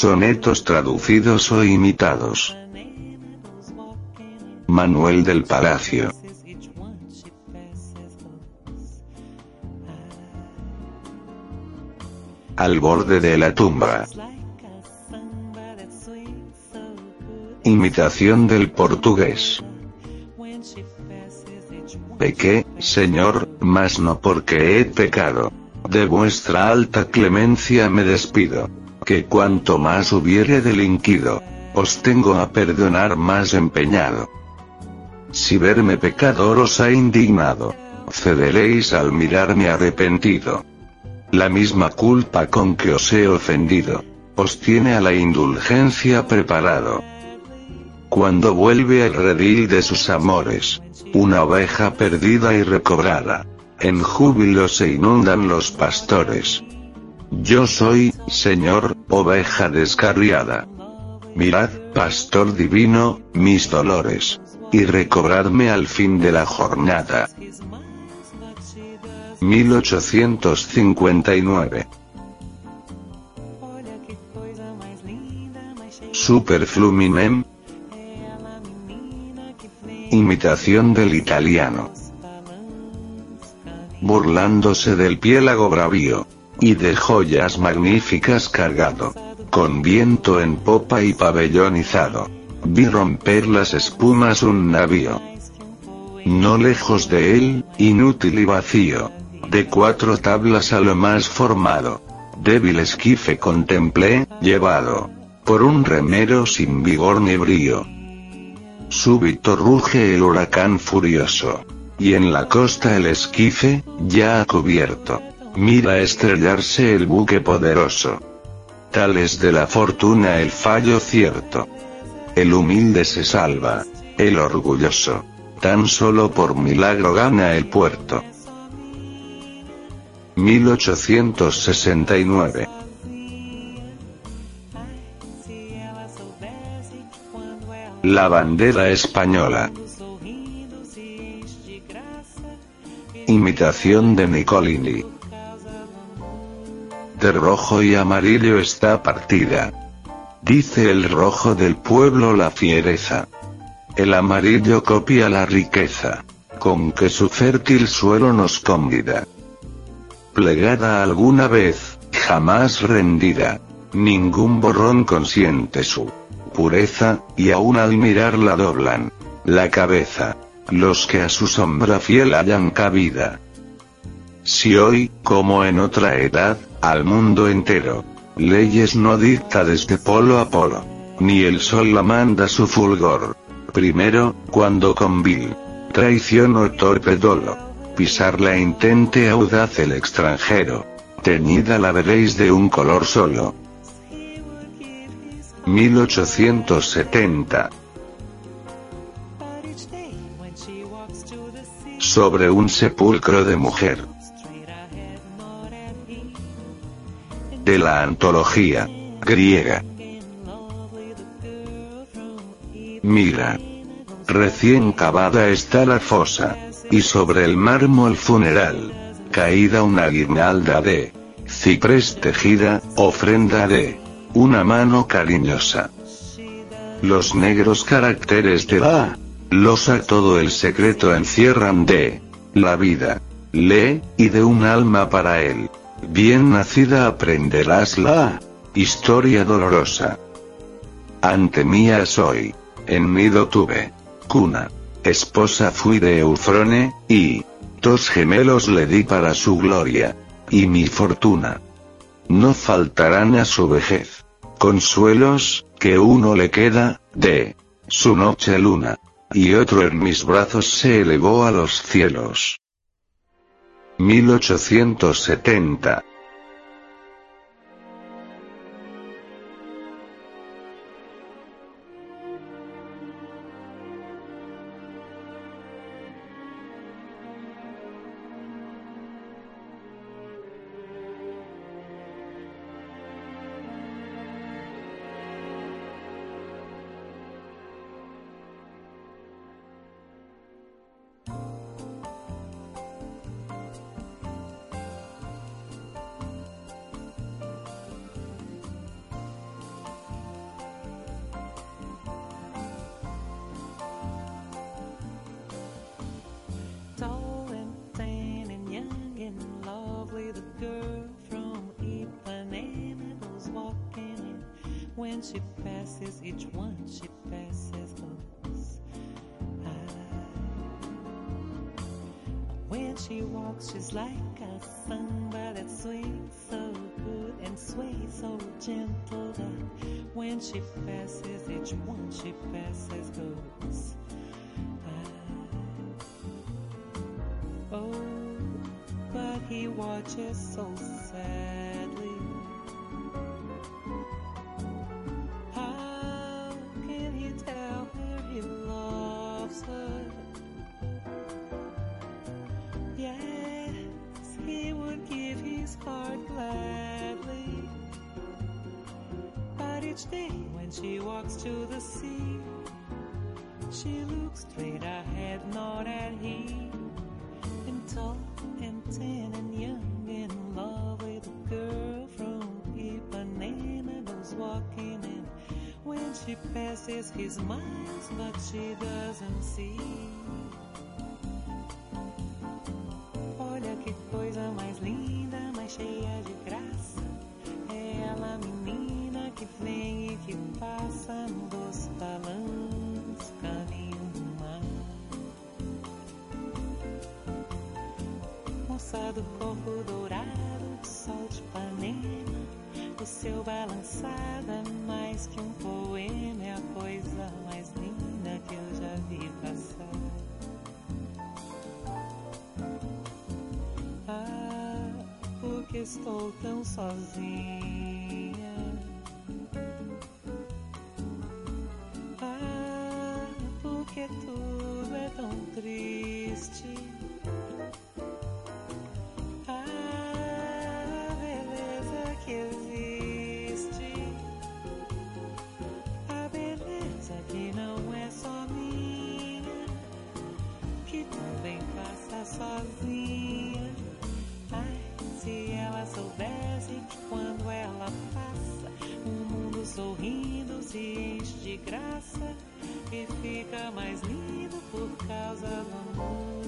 Sonetos traducidos o imitados. Manuel del Palacio. Al borde de la tumba. Imitación del portugués. Pequé, Señor, mas no porque he pecado. De vuestra alta clemencia me despido. Que cuanto más hubiere delinquido, os tengo a perdonar más empeñado. Si verme pecador os ha indignado, cederéis al mirarme arrepentido. La misma culpa con que os he ofendido, os tiene a la indulgencia preparado. Cuando vuelve al redil de sus amores, una oveja perdida y recobrada, en júbilo se inundan los pastores. Yo soy, Señor, oveja descarriada. Mirad, pastor divino, mis dolores. Y recobradme al fin de la jornada. 1859 Superfluminem Imitación del italiano burlándose del piélago bravío. Y de joyas magníficas cargado. Con viento en popa y pabellonizado. Vi romper las espumas un navío. No lejos de él, inútil y vacío. De cuatro tablas a lo más formado. Débil esquife contemplé, llevado. Por un remero sin vigor ni brío. Súbito ruge el huracán furioso. Y en la costa el esquife, ya cubierto. Mira estrellarse el buque poderoso. Tal es de la fortuna el fallo cierto. El humilde se salva. El orgulloso. Tan solo por milagro gana el puerto. 1869. La bandera española. Imitación de Nicolini. Rojo y amarillo está partida. Dice el rojo del pueblo la fiereza. El amarillo copia la riqueza. Con que su fértil suelo nos convida. Plegada alguna vez, jamás rendida. Ningún borrón consiente su pureza, y aún al mirarla doblan la cabeza los que a su sombra fiel hayan cabida. Si hoy, como en otra edad, al mundo entero, leyes no dicta desde polo a polo, ni el sol la manda su fulgor. Primero, cuando con vil traición o torpe dolo, pisarla intente audaz el extranjero, teñida la veréis de un color solo. 1870 sobre un sepulcro de mujer. De la antología griega. Mira. Recién cavada está la fosa. Y sobre el mármol funeral. Caída una guirnalda de ciprés tejida, ofrenda de una mano cariñosa. Los negros caracteres de la Losa todo el secreto encierran de la vida. Lee, y de un alma para él. Bien nacida aprenderás la historia dolorosa. Ante mía soy. En nido tuve. Cuna. Esposa fui de Eufrone, y dos gemelos le di para su gloria. Y mi fortuna. No faltarán a su vejez. Consuelos, que uno le queda, de su noche luna y otro en mis brazos se elevó a los cielos. 1870 When she passes, each one she passes goes. When she walks, she's like a samba that swings so good and sways so gentle that when she passes, each one she passes goes. Oh, but he watches so sadly. Each day when she walks to the sea, she looks straight ahead, not at him. And tall and tan and young in love with a girl from Ipanema goes walking in. When she passes, he smiles, but she doesn't see. Estou tão sozinha. Soubesse quando ela passa, o mundo sorrindo se enche de graça e fica mais lindo por causa do amor.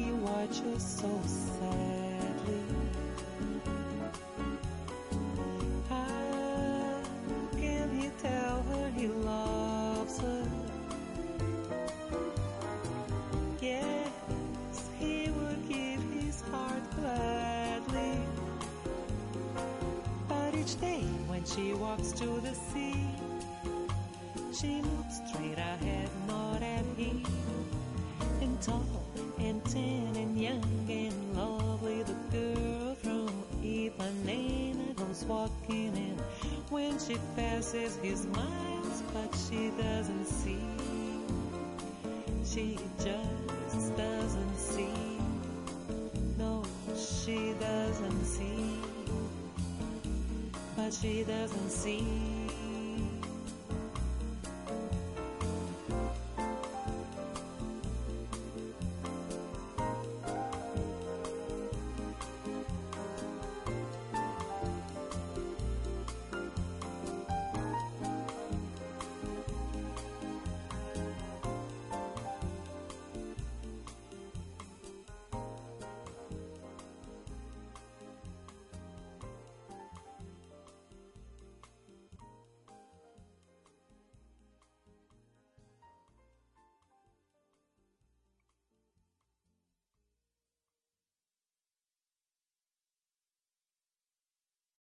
He watches so sadly. How can he tell her he loves her? Yes, he would give his heart gladly. But each day when she walks to the sea, she looks straight ahead, not at him and tall tan and young and in love with a girl from Ipanema goes walking in. When she passes, he smiles, but she doesn't see. She just doesn't see. No, she doesn't see. But she doesn't see.